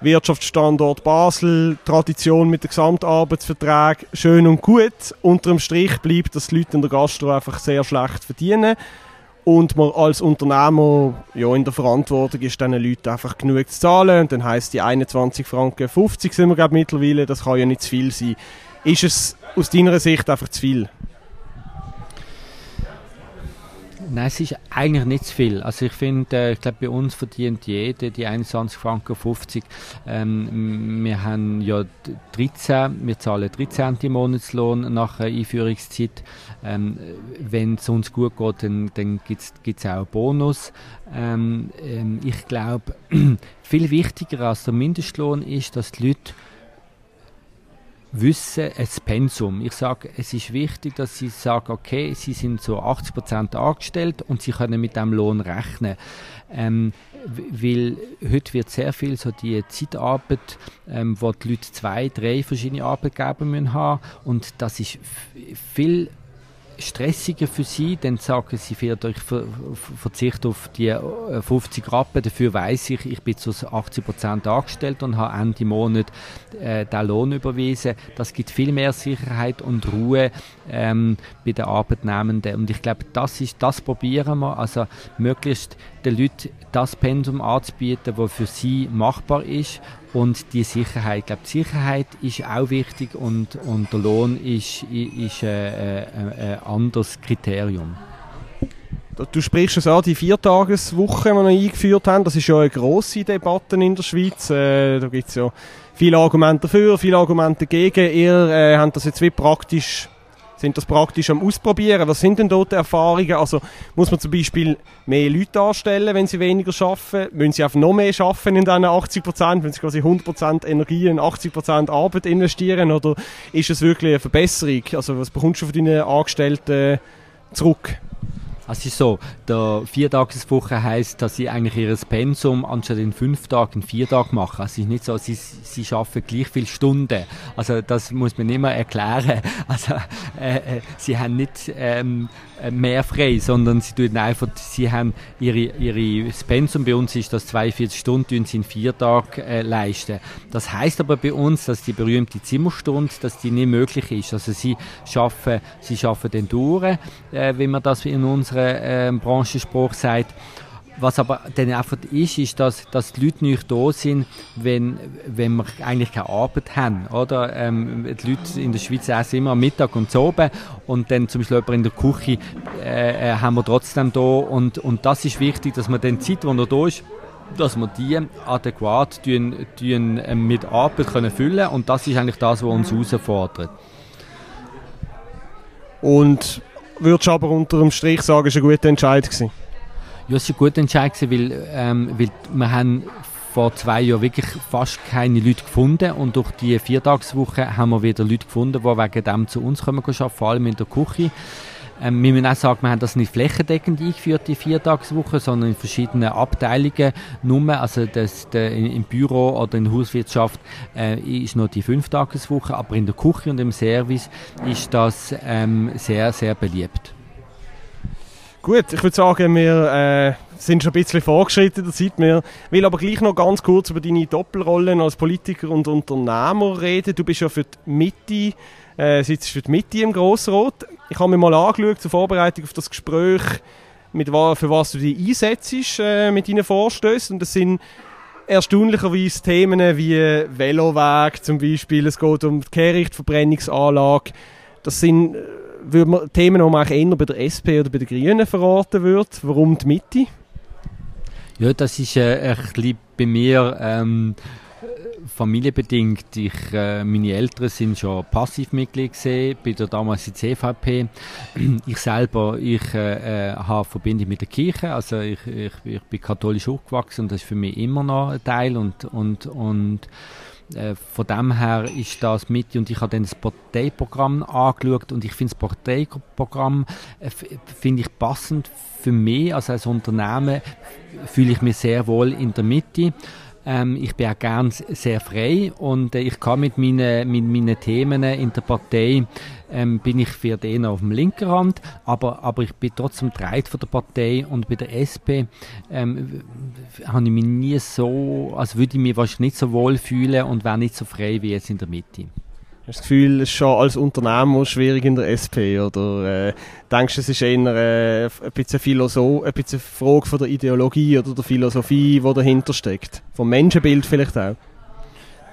Wirtschaftsstandort Basel, Tradition mit den Gesamtarbeitsverträgen, schön und gut. Unterm Strich bleibt, dass die Leute in der Gastro einfach sehr schlecht verdienen und man als Unternehmer ja, in der Verantwortung ist, diesen Leuten einfach genug zu zahlen. Und dann heisst die 21 Franken 50 sind wir glaube mittlerweile, das kann ja nicht zu viel sein. Ist es aus deiner Sicht einfach zu viel? Nein, es ist eigentlich nicht zu viel. Also ich finde, äh, ich glaube, bei uns verdient jeder die 21 Franken 50. Ähm, wir haben ja 13, wir zahlen 13. Monatslohn nach Einführungszeit. Ähm, Wenn es uns gut geht, dann, dann gibt es auch einen Bonus. Ähm, ähm ich glaube, viel wichtiger als der Mindestlohn ist, dass die Leute wissen, ein Pensum. Ich sage, es ist wichtig, dass sie sagen, okay, sie sind so 80 Prozent angestellt und sie können mit dem Lohn rechnen. Ähm, weil heute wird sehr viel so die Zeitarbeit, ähm, wo die Leute zwei, drei verschiedene Arbeitgeber müssen haben und das ist viel stressiger für sie, dann sagen sie vielleicht, ich ver verzichte auf die 50 äh, Rappen, dafür weiß ich, ich bin zu 80 Prozent angestellt und habe Ende Monat äh, den Lohn überwiesen. Das gibt viel mehr Sicherheit und Ruhe ähm, bei den Arbeitnehmenden. Und ich glaube, das ist, das probieren wir, also möglichst den Leuten das Pensum anzubieten, das für sie machbar ist und die Sicherheit. Ich glaube, die Sicherheit ist auch wichtig und, und der Lohn ist, ist äh, äh, ein anderes Kriterium. Du sprichst es an, die Viertageswoche, die wir eingeführt haben, das ist ja eine grosse Debatte in der Schweiz. Äh, da gibt es ja viele Argumente dafür, viele Argumente dagegen. Ihr äh, habt das jetzt wie praktisch sind das praktisch am Ausprobieren? Was sind denn dort die Erfahrungen? Also muss man zum Beispiel mehr Leute anstellen, wenn sie weniger arbeiten? Müssen sie einfach noch mehr arbeiten in diesen 80 Prozent? Wenn sie quasi 100 Prozent Energie in 80 Prozent Arbeit investieren? Oder ist es wirklich eine Verbesserung? Also was bekommst du von deinen Angestellten zurück? Es ist so, der Viertageswoche heißt, dass sie eigentlich ihr Pensum anstatt in fünf Tagen in vier Tagen machen. Also es ist nicht so, sie, sie schaffen gleich viele Stunden. Also das muss man immer erklären. Also äh, äh, sie haben nicht ähm, mehr frei, sondern sie tun einfach, sie haben ihre, ihre Pensum bei uns ist das 42 Stunden, sie in vier Tagen äh, leisten. Das heißt aber bei uns, dass die berühmte Zimmerstunde, dass die nicht möglich ist. Also sie schaffen, sie schaffen den durch, äh, wie man das in unserer unserem äh, Branchenspruch sagt. Was aber dann einfach ist, ist, dass, dass die Leute nicht da sind, wenn, wenn wir eigentlich keine Arbeit haben. Oder? Ähm, die Leute in der Schweiz essen immer am Mittag und zu oben und dann zum Beispiel in der Küche äh, äh, haben wir trotzdem da und, und das ist wichtig, dass man dann die Zeit, die da ist, dass wir die adäquat tun, tun, äh, mit Arbeit können füllen und das ist eigentlich das, was uns herausfordert. Und würdest du aber unter dem Strich sagen, es war ein guter Entscheid gewesen? Ja, es war ein guter Entscheid gewesen, weil, ähm, weil wir haben vor zwei Jahren wirklich fast keine Leute gefunden und durch die Viertagswoche haben wir wieder Leute gefunden, die wegen dem zu uns kommen arbeiten, vor allem in der Küche. Ähm, wir müssen auch sagen, wir haben das nicht flächendeckend eingeführt, die Viertagswoche, sondern in verschiedenen Abteilungen. Nur, also das, der, im Büro oder in der Hauswirtschaft äh, ist noch die Fünftageswoche, aber in der Küche und im Service ist das ähm, sehr, sehr beliebt. Gut, ich würde sagen, wir äh, sind schon ein bisschen vorgeschritten in der Zeit. Wir will aber gleich noch ganz kurz über deine Doppelrollen als Politiker und Unternehmer reden. Du bist ja für die Mitte äh, sitzt für die Mitte im Grossrot. Ich habe mir mal angeschaut zur Vorbereitung auf das Gespräch, mit, für was du dich einsetzt äh, mit deinen Vorstößen. Und das sind erstaunlicherweise Themen wie Veloweg zum Beispiel, es geht um die Kehrichtverbrennungsanlage, das sind äh, würde man, Themen, die man eher bei der SP oder bei den Grünen verraten würde. Warum die Mitte? Ja, das ist äh, ein bisschen bei mir ähm, familienbedingt. Ich, äh, meine Eltern sind schon Passivmitglied gesehen bei der damaligen CVP. Ich selber, ich äh, äh, habe Verbindung mit der Kirche, also ich, ich, ich bin katholisch aufgewachsen und das ist für mich immer noch ein Teil und, und, und äh, von dem her ist das mit und ich habe dann das Parteiprogramm angeschaut und ich finde das Parteiprogramm äh, finde ich passend für mich, also als Unternehmen fühle ich mich sehr wohl in der Mitte ähm, ich bin auch gern sehr frei und äh, ich kann mit meinen, mit meinen Themen in der Partei ähm, bin ich für den auf dem linken Rand, aber, aber ich bin trotzdem Dreit von der Partei und bei der SP ähm, habe ich mich nie so, also würde ich mich wahrscheinlich nicht so wohl fühlen und wäre nicht so frei wie jetzt in der Mitte. Hast du das Gefühl, es ist schon als Unternehmer schwierig in der SP? Oder äh, denkst du, es ist eher äh, ein, bisschen Philosoph ein bisschen Frage von der Ideologie oder der Philosophie, die dahinter steckt? Vom Menschenbild vielleicht auch?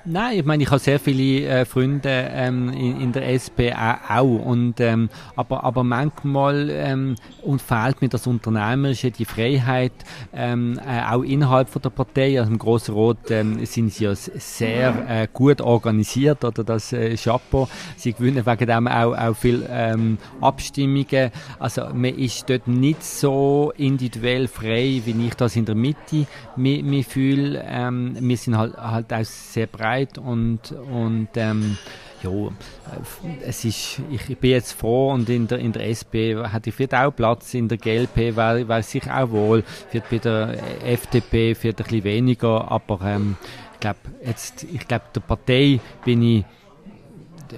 Nein, ich meine, ich habe sehr viele äh, Freunde ähm, in, in, der SP auch, und, ähm, aber, aber manchmal ähm, und fehlt mir das Unternehmerische, die Freiheit, ähm, äh, auch innerhalb von der Partei. Also im Grossen Rot ähm, sind sie ja sehr äh, gut organisiert, oder das äh, Chapeau. Sie gewinnen wegen dem auch, auch viel ähm, Abstimmungen. Also man ist dort nicht so individuell frei, wie ich das in der Mitte mich fühle. Ähm, wir sind halt, halt auch sehr breit breit und, und ähm, ja, äh, es ist, ich bin jetzt froh und in der, in der SP hatte ich vielleicht auch Platz, in der GLP wäre wär sich auch wohl, wird bei der FDP wird ein bisschen weniger, aber ähm, ich glaube, jetzt, ich glaube, der Partei bin ich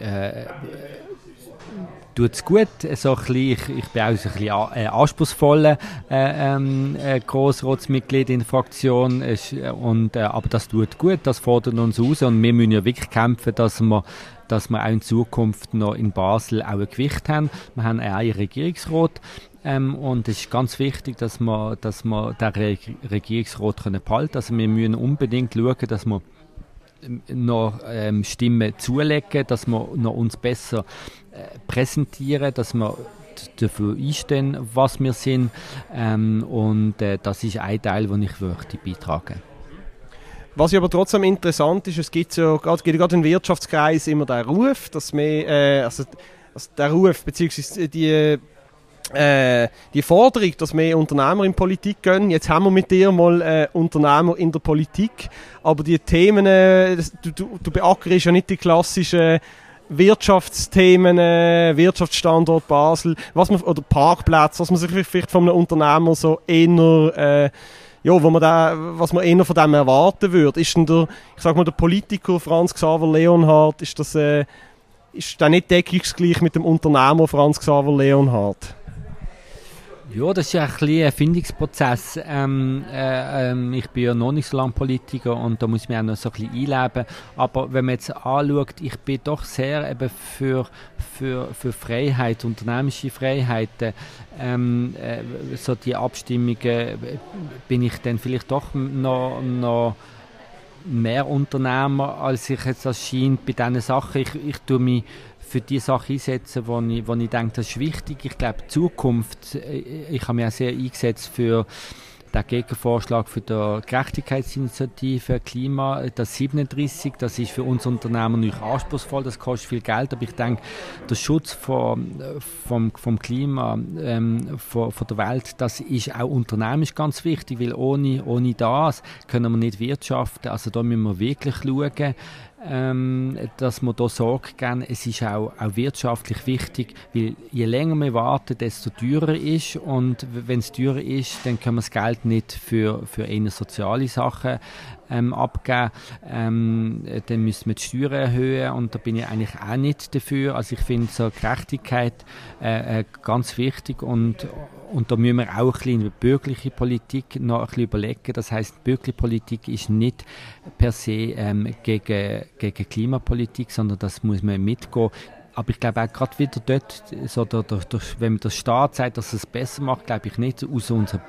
äh, tut es gut. So ein bisschen, ich, ich bin auch ein bisschen äh, anspruchsvoller äh, ähm, äh, Grossratsmitglied in der Fraktion. Äh, und, äh, aber das tut gut, das fordert uns raus und wir müssen ja wirklich kämpfen, dass wir dass wir auch in Zukunft noch in Basel auch ein Gewicht haben. Wir haben einen Regierungsrat ähm, und es ist ganz wichtig, dass wir, dass wir den Re Regierungsrat können behalten können. Also wir müssen unbedingt schauen, dass wir noch ähm, Stimmen zulegen, dass wir noch uns besser äh, präsentieren, dass wir dafür einstehen, was wir sind. Ähm, und äh, das ist ein Teil, den ich möchte beitragen was aber trotzdem interessant ist, es gibt ja gerade, gerade im Wirtschaftskreis immer den Ruf, dass wir, äh, also, also der Ruf beziehungsweise die äh, die Forderung, dass mehr Unternehmer in Politik gehen. Jetzt haben wir mit dir mal äh, Unternehmer in der Politik, aber die Themen, äh, du, du, du beackerst ja nicht die klassischen Wirtschaftsthemen, äh, Wirtschaftsstandort Basel, was man, oder Parkplätze, was man sich vielleicht von einem Unternehmer so eher, äh, ja, wo man da, was man eher von dem erwarten würde. Ist denn der, ich sag mal, der Politiker Franz Xaver Leonhardt, ist das, äh, ist der nicht deckungsgleich mit dem Unternehmer Franz Xaver Leonhardt? Ja, das ist ja ein bisschen ein Findungsprozess. Ähm, äh, ähm, ich bin ja noch nicht so lange Politiker und da muss ich mich auch noch so ein bisschen einleben. Aber wenn man jetzt anschaut, ich bin doch sehr eben für, für, für Freiheit, unternehmische Freiheiten. Ähm, äh, so die Abstimmungen äh, bin ich dann vielleicht doch noch, noch mehr Unternehmer, als ich jetzt das scheint bei diesen Sachen. Ich, ich tue mich für die Sachen einsetzen, wo ich, wo ich denke, das ist wichtig. Ich glaube, Zukunft, äh, ich habe mich auch sehr eingesetzt für den Gegenvorschlag für die Gerechtigkeitsinitiative Klima, das 37, das ist für uns Unternehmen nicht anspruchsvoll, das kostet viel Geld, aber ich denke, der Schutz vom, vom, vom Klima, ähm, von, von der Welt, das ist auch unternehmerisch ganz wichtig, weil ohne, ohne das können wir nicht wirtschaften, also da müssen wir wirklich schauen, ähm, dass man da Sorge geben. Es ist auch, auch wirtschaftlich wichtig, weil je länger wir warten, desto teurer ist und wenn es teurer ist, dann können wir das Geld nicht für, für eher soziale Sachen ähm, abgeben. Ähm, dann müssen wir die Steuern erhöhen und da bin ich eigentlich auch nicht dafür. Also ich finde so Gerechtigkeit äh, äh, ganz wichtig und und da müssen wir auch ein bisschen bürgerlichen Politik noch ein bisschen überlegen. Das heißt, bürgerliche Politik ist nicht per se ähm, gegen, gegen Klimapolitik, sondern das muss man mitgehen. Aber ich glaube auch gerade wieder dort, so der, der, der, wenn der Staat sagt, dass es besser macht, glaube ich nicht aus unserer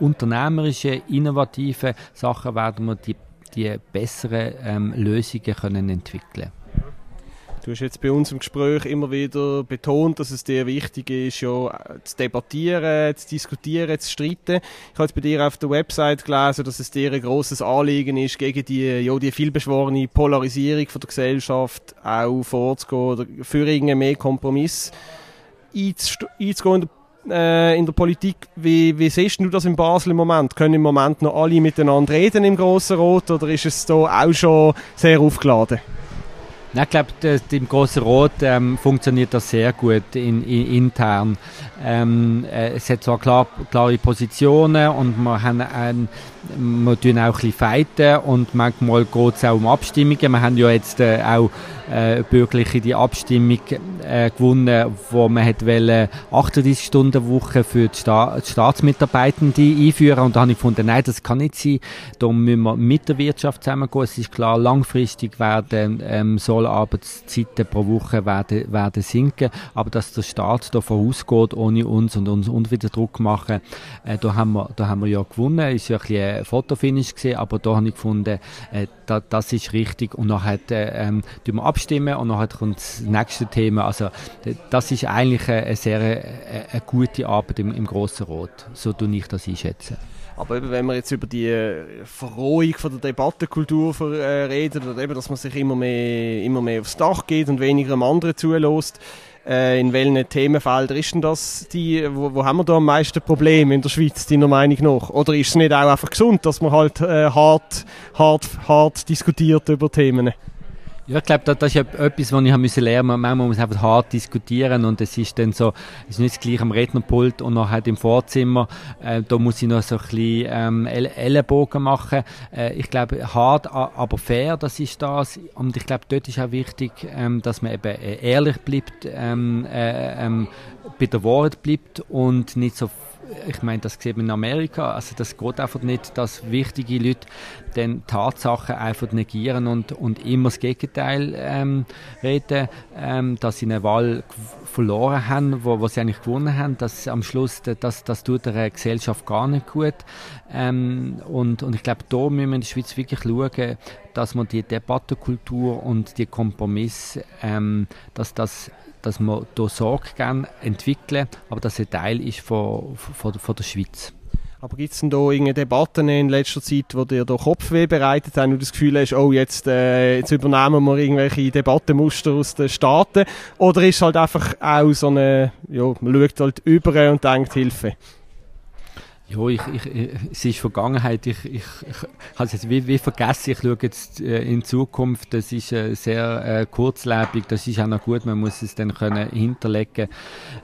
unternehmerischen, innovativen Sachen werden wir die, die besseren ähm, Lösungen können entwickeln Du hast jetzt bei uns im Gespräch immer wieder betont, dass es dir wichtig ist, ja, zu debattieren, zu diskutieren, zu streiten. Ich habe jetzt bei dir auf der Website gelesen, dass es dir ein grosses Anliegen ist, gegen die, ja, die vielbeschworene Polarisierung von der Gesellschaft auch vorzugehen oder für irgendeinen mehr Kompromiss einzugehen in der, äh, in der Politik. Wie, wie siehst du das in Basel im Moment? Können im Moment noch alle miteinander reden im Grossen Rot oder ist es da auch schon sehr aufgeladen? ich glaube, im Großen Rot ähm, funktioniert das sehr gut in, in, intern. Ähm, äh, es hat zwar klar, klare Positionen und wir haben ein, wir tun auch ein bisschen fighten und manchmal geht es auch um Abstimmungen. Wir haben ja jetzt äh, auch äh, bürgerliche die Abstimmung äh, gewonnen, wo man hat wollen 38 Stunden Woche für die, Sta die Staatsmitarbeitenden einführen und da habe ich gefunden, nein, das kann nicht sein. Da müssen wir mit der Wirtschaft zusammengehen. Es ist klar, langfristig werden ähm, soll Arbeitszeiten pro Woche werden, werden sinken, aber dass der Staat da vorausgeht ohne uns und uns und wieder Druck machen, äh, da haben wir, da haben wir ja gewonnen. Ist ja ein bisschen ein Fotofinish gesehen, aber da habe ich gefunden, äh, da, das ist richtig und nachher äh, ähm, wir abstimmen und nachher kommt das nächste Thema. Also das ist eigentlich eine, sehr eine, eine gute Arbeit im, im Grossen Rot, so tue ich das einschätzen. Aber wenn wir jetzt über die äh, Verrohung von der Debattenkultur äh, reden, oder eben, dass man sich immer mehr, immer mehr aufs Dach geht und weniger am anderen zulässt, äh, in welchen Themenfeldern ist denn das die, wo, wo haben wir da am meisten Probleme in der Schweiz, deiner Meinung nach? Oder ist es nicht auch einfach gesund, dass man halt äh, hart, hart, hart diskutiert über Themen? Ja, ich glaube, das, ist etwas, was ich lernen musste. Manchmal muss man einfach hart diskutieren und es ist dann so, es ist nicht gleich am Rednerpult und nachher im Vorzimmer, äh, da muss ich noch so ein bisschen ähm, Ellenbogen machen. Äh, ich glaube, hart, aber fair, das ist das. Und ich glaube, dort ist auch wichtig, ähm, dass man eben äh, ehrlich bleibt, ähm, äh, ähm, bei der Wahrheit bleibt und nicht so ich meine, das sieht man in Amerika, also das geht einfach nicht, dass wichtige Leute dann Tatsachen einfach negieren und, und immer das Gegenteil ähm, reden, ähm, dass sie eine Wahl verloren haben, wo, wo sie eigentlich gewonnen haben, dass am Schluss, das, das tut der Gesellschaft gar nicht gut. Ähm, und, und ich glaube, da müssen wir in der Schweiz wirklich schauen, dass man die Debattenkultur und die Kompromisse, ähm, dass das dass wir hier Sorge gerne entwickeln, aber dass ein Teil ist von, von, von der Schweiz. Aber gibt es denn da irgendeine Debatten in letzter Zeit, wo dir da Kopfweh bereitet haben und das Gefühl hast, oh, jetzt, äh, jetzt übernehmen wir irgendwelche Debattenmuster aus den Staaten? Oder ist halt einfach auch so eine, ja, man schaut halt über und denkt Hilfe? Ja, ich, ich, es ist Vergangenheit. Ich, ich, ich habe es jetzt wie, wie vergessen. Ich schaue jetzt äh, in Zukunft. Das ist äh, sehr äh, kurzlebig. Das ist auch noch gut. Man muss es dann können hinterlegen.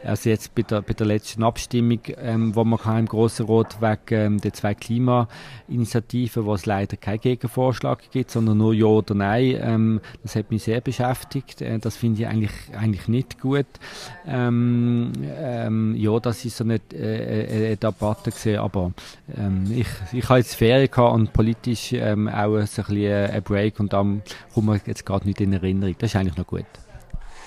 Also jetzt bei der, bei der letzten Abstimmung, ähm, wo man kann im Grossen Rot wegen ähm, der zwei Klimainitiativen, wo es leider keinen Gegenvorschlag gibt, sondern nur Ja oder Nein. Ähm, das hat mich sehr beschäftigt. Äh, das finde ich eigentlich, eigentlich nicht gut. Ähm, ähm, ja, das ist so eine, äh, äh eine Debatte gesehen aber ähm, ich, ich habe jetzt Ferien gehabt und politisch ähm, auch so ein bisschen äh, ein Break und dann kommt man jetzt gerade nicht in Erinnerung. Das ist eigentlich noch gut.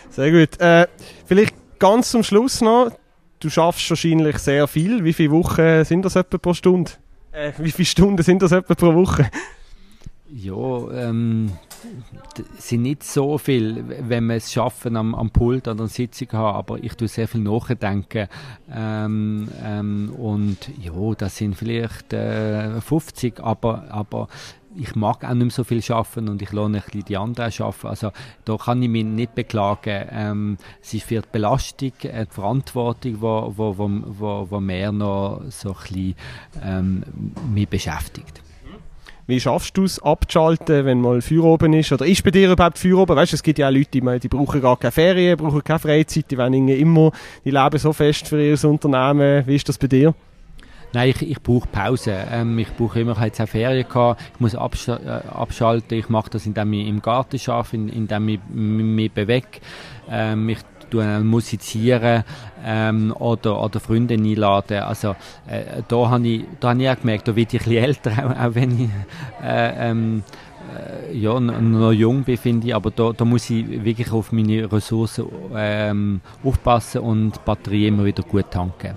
Sehr gut. Äh, vielleicht ganz zum Schluss noch, du schaffst wahrscheinlich sehr viel. Wie viele Wochen sind das etwa pro Stunde? Äh, wie viele Stunden sind das etwa pro Woche? Ja, ähm, sind nicht so viel, wenn wir es schaffen, am, am Pult an der Sitzung haben, aber ich tue sehr viel nachdenken. Ähm, ähm, und ja, das sind vielleicht äh, 50, aber, aber ich mag auch nicht mehr so viel schaffen und ich lohne ein bisschen die anderen schaffen. Also da kann ich mich nicht beklagen. Ähm, es ist für die Belastung, äh, die Verantwortung, wo, wo, wo, wo, mehr noch so ein bisschen ähm, mich beschäftigt. Wie schaffst du es abzuschalten, wenn mal Feuer oben ist? Oder ist bei dir überhaupt Feuer oben? Weißt, es gibt ja auch Leute, die, die brauchen gar keine Ferien, brauchen keine Freizeit, die wollen immer, die leben so fest für ihr Unternehmen. Wie ist das bei dir? Nein, ich, ich brauche Pause. Ähm, ich brauche immer, ich jetzt Ferien gehabt. Ich muss absch äh, abschalten. Ich mache das, indem ich im Garten arbeite, indem ich mich bewege. Ähm, musizieren ähm, oder, oder Freunde einladen. Also äh, da habe ich, hab ich auch gemerkt, da werde ich ein bisschen älter, auch, auch wenn ich äh, ähm, äh, ja, noch jung bin, finde ich, aber da, da muss ich wirklich auf meine Ressourcen ähm, aufpassen und die Batterie immer wieder gut tanken.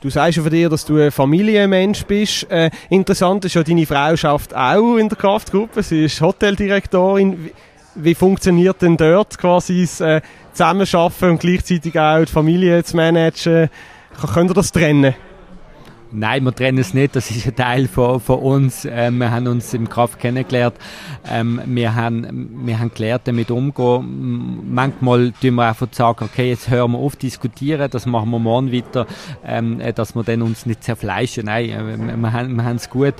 Du sagst ja von dir, dass du ein Familienmensch bist. Äh, interessant ist ja, deine Frau schafft auch in der Kraftgruppe. Sie ist Hoteldirektorin. Wie, funktioniert denn dort quasi das äh, Zusammenarbeiten und gleichzeitig auch die Familie zu managen? Könnt ihr das trennen? Nein, wir trennen es nicht. Das ist ein Teil von, von uns. Ähm, wir haben uns im Kraft kennengelernt. Ähm, wir, haben, wir haben gelernt, damit umzugehen. Manchmal tun wir einfach sagen, okay, jetzt hören wir auf diskutieren, das machen wir morgen weiter, ähm, äh, dass wir dann uns nicht zerfleischen. Nein, äh, wir, haben, wir haben es gut.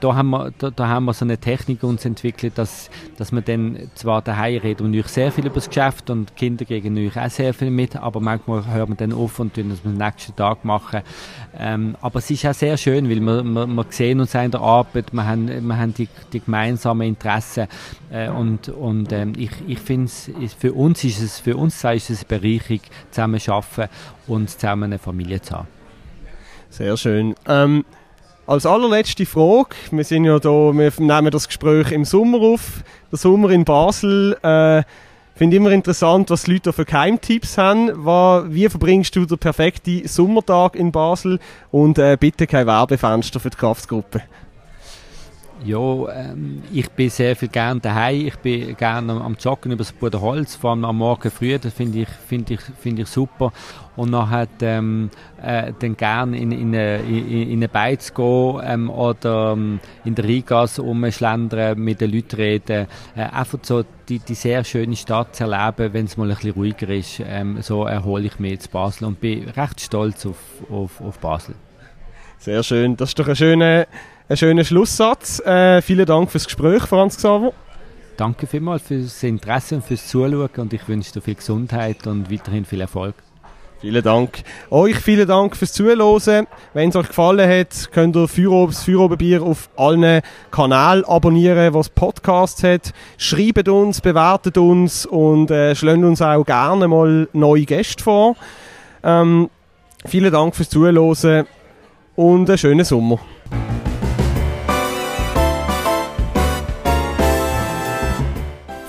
Da haben, wir, da, da, haben wir so eine Technik uns entwickelt, dass, dass wir dann zwar daheim reden und euch sehr viel über das Geschäft und Kinder gegen euch auch sehr viel mit, aber manchmal hören wir dann auf und tun das am nächsten Tag machen. Ähm, aber es ist auch sehr schön, weil wir, wir, wir sehen uns in der Arbeit, wir haben, wir haben die, die gemeinsamen Interessen äh, und, und ähm, ich, ich finde für uns ist es, für uns ist es eine Bereicherung, zusammen zu arbeiten und zusammen eine Familie zu haben. Sehr schön. Ähm, als allerletzte Frage, wir sind ja da, wir nehmen das Gespräch im Sommer auf, der Sommer in Basel, äh, finde immer interessant, was die Leute für Keimtipps haben. Wie verbringst du den perfekten Sommertag in Basel? Und äh, bitte kein Werbefenster für die Kraftgruppe. Ja, ähm, ich bin sehr viel gerne daheim. Ich bin gerne am, am Joggen über das Bodenholz, vor allem am Morgen früh. Das finde ich, finde ich, finde ich super. Und nachher ähm, äh, dann gerne in, in, in, in eine Beiz gehen ähm, oder ähm, in der Rheingasse rumschlendern, mit den Leuten reden. Äh, einfach so die, die sehr schöne Stadt zu erleben, wenn es mal ein bisschen ruhiger ist. Ähm, so erhole ich mich jetzt Basel und bin recht stolz auf, auf, auf Basel. Sehr schön. Das ist doch ein schöner ein schöner Schlusssatz. Äh, vielen Dank fürs Gespräch, Franz Xaver. Danke vielmals fürs Interesse und fürs Zuschauen und ich wünsche dir viel Gesundheit und weiterhin viel Erfolg. Vielen Dank. Euch vielen Dank fürs Zuhören. Wenn es euch gefallen hat, könnt ihr das Feuerobenbier auf allen Kanälen abonnieren, was Podcasts hat. Schreibt uns, bewertet uns und äh, schlägt uns auch gerne mal neue Gäste vor. Ähm, vielen Dank fürs Zuhören und einen schönen Sommer.